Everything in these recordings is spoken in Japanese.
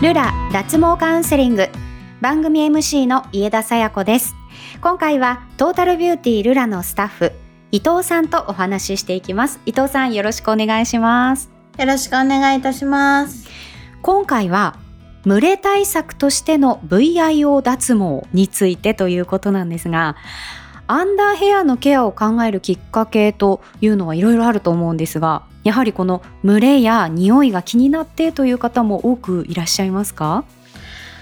ルラ脱毛カウンセリング。番組 MC の家田さや子です。今回はトータルビューティールラのスタッフ伊藤さんとお話ししていきます。伊藤さんよろしくお願いします。よろしくお願いいたします。今回は蒸れ対策としての VIO 脱毛についてということなんですがアンダーヘアのケアを考えるきっかけというのはいろいろあると思うんですがやはりこの蒸れや匂いが気になってという方も多くいらっしゃいますか？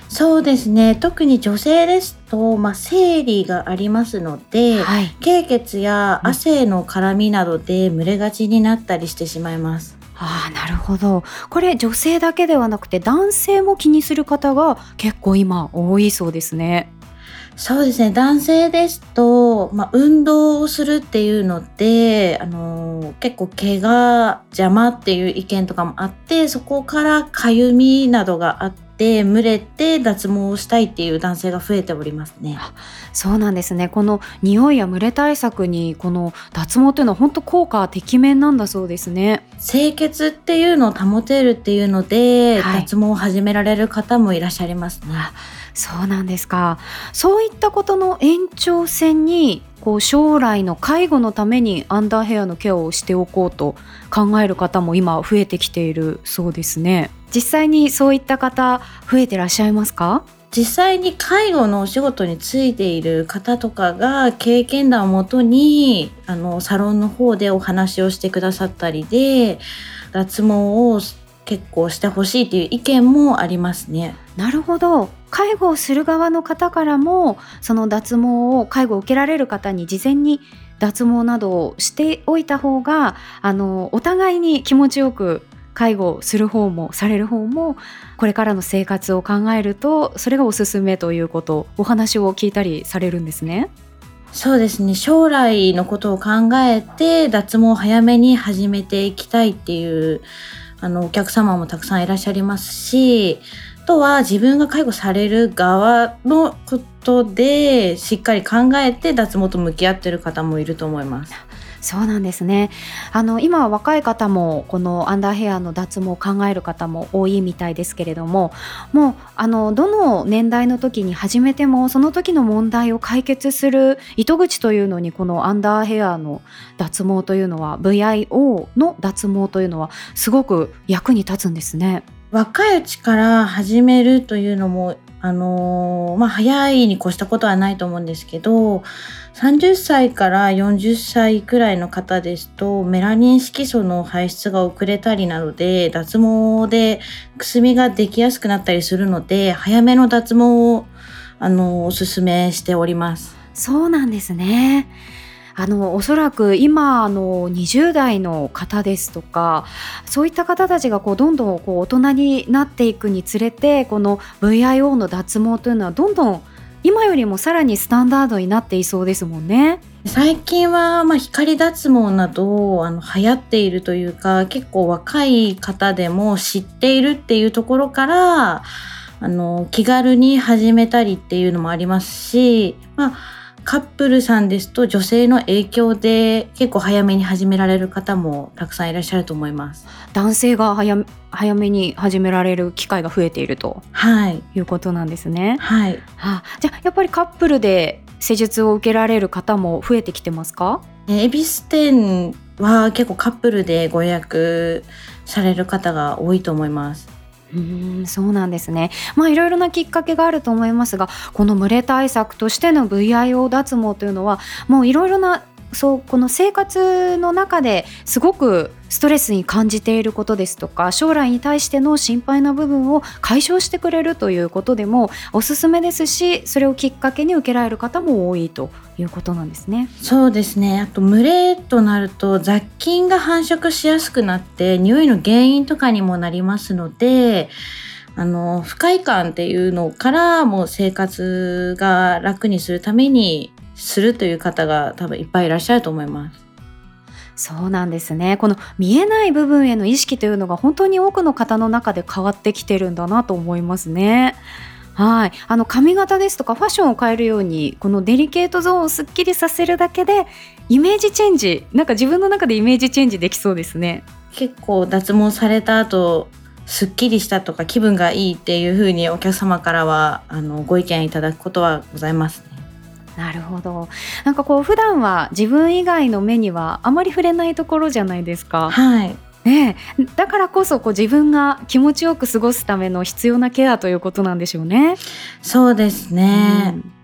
そうですね。特に女性ですと、まあ、生理がありますので、はい、経血や汗の絡みなどで蒸れがちになったりしてしまいます。ああなるほど。これ女性だけではなくて男性も気にする方が結構今多いそうですね。そうですね。男性ですと、まあ、運動をするっていうので、あの、結構毛が邪魔っていう意見とかもあってそこからかゆみなどがあって蒸れて脱毛をしたいっていう男性が増えておりますね。そうなんですね。この匂いや蒸れ対策にこの脱毛というのは本当効果てきめんなんだそうですね。清潔っていうのを保てるっていうので、はい、脱毛を始められる方もいらっしゃいますね。そうなんですか。そういったことの延長線にこう将来の介護のためにアンダーヘアのケアをしておこうと考える方も今増えてきているそうですね実際にそういった方増えてらっしゃいますか？実際に介護のお仕事についている方とかが経験談をもとにあのサロンの方でお話をしてくださったりで脱毛を結構してほしいという意見もありますね。なるほど介護をする側の方からもその脱毛を介護を受けられる方に事前に脱毛などをしておいた方があのお互いに気持ちよく介護する方もされる方もこれからの生活を考えるとそれがおすすめということお話を聞いたりされるんですね。そうですね将来のことを考えて脱毛を早めに始めていきたいっていうあのお客様もたくさんいらっしゃいますしあとは自分が介護される側のことでしっかり考えて脱毛と向き合ってる方もいると思います。そうなんですねあの今は若い方もこのアンダーヘアの脱毛を考える方も多いみたいですけれどももうあのどの年代の時に始めてもその時の問題を解決する糸口というのにこのアンダーヘアの脱毛というのは VIO の脱毛というのはすごく役に立つんですね。若いうちから始めるというのもあのー、まあ、早いに越したことはないと思うんですけど、30歳から40歳くらいの方ですと、メラニン色素の排出が遅れたりなどで、脱毛でくすみができやすくなったりするので、早めの脱毛を、あのー、おすすめしております。そうなんですね。あのおそらく今の20代の方ですとかそういった方たちがこうどんどんこう大人になっていくにつれてこの VIO の脱毛というのはどんどん今よりもさらにスタンダードになっていそうですもんね。最近は、まあ、光脱毛などあの流行っているというか結構若い方でも知っているっていうところからあの気軽に始めたりっていうのもありますし、まあカップルさんですと女性の影響で結構早めに始められる方もたくさんいらっしゃると思います。男性が早早めに始められる機会が増えていると、はい、いうことなんですね。はい、はあ、じゃあやっぱりカップルで施術を受けられる方も増えてきてますか？恵比寿店は結構カップルでご予約される方が多いと思いますうんそうなんですね。まあいろいろなきっかけがあると思いますがこの群れ対策としての VIO 脱毛というのはもういろいろなそうこの生活の中ですごくストレスに感じていることですとか将来に対しての心配な部分を解消してくれるということでもおすすめですしそれをきっかけに受けられる方も多いということなんですね。そうですねあと群れとなると雑菌が繁殖しやすくなって匂いの原因とかにもなりますのであの不快感っていうのからもう生活が楽にするためにするという方が多分いっぱいいらっしゃると思います。そうなんですねこの見えない部分への意識というのが本当に多くの方の中で変わってきてるんだなと思いますね。はい、あの髪型ですとかファッションを変えるようにこのデリケートゾーンをすっきりさせるだけでイメージチェンジなんか自分の中でイメージチェンジできそうですね結構脱毛された後すっきりしたとか気分がいいっていうふうにお客様からはあのご意見いただくことはございますね。なるほど。なんかこう普段は自分以外の目にはあまり触れないところじゃないですか。はい。ねえ、だからこそこう自分が気持ちよく過ごすための必要なケアということなんでしょうね。そうですね。うん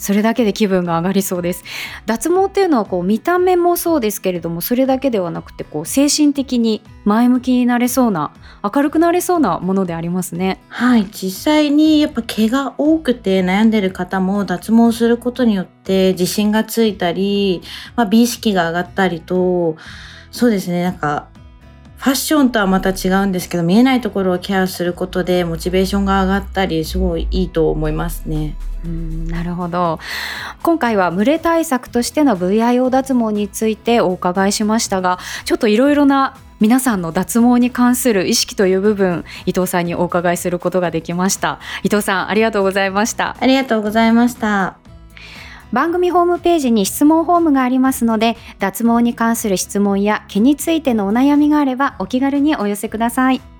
それだけで気分が上がりそうです。脱毛っていうのはこう見た目もそうですけれどもそれだけではなくてこう精神的に前向きになれそうな明るくなれそうなものでありますね。はい。実際にやっぱ毛が多くて悩んでる方も脱毛することによって自信がついたり、まあ、美意識が上がったりと、そうですね、なんか、ファッションとはまた違うんですけど、見えないところをケアすることでモチベーションが上がったり、すごいいいと思いますね。うんなるほど今回は蒸れ対策としての VIO 脱毛についてお伺いしましたがちょっといろいろな皆さんの脱毛に関する意識という部分伊藤さんにお伺いすることができました伊藤さんありがとうございましたありがとうございました。番組ホームページに質問フォームがありますので脱毛に関する質問や毛についてのお悩みがあればお気軽にお寄せください。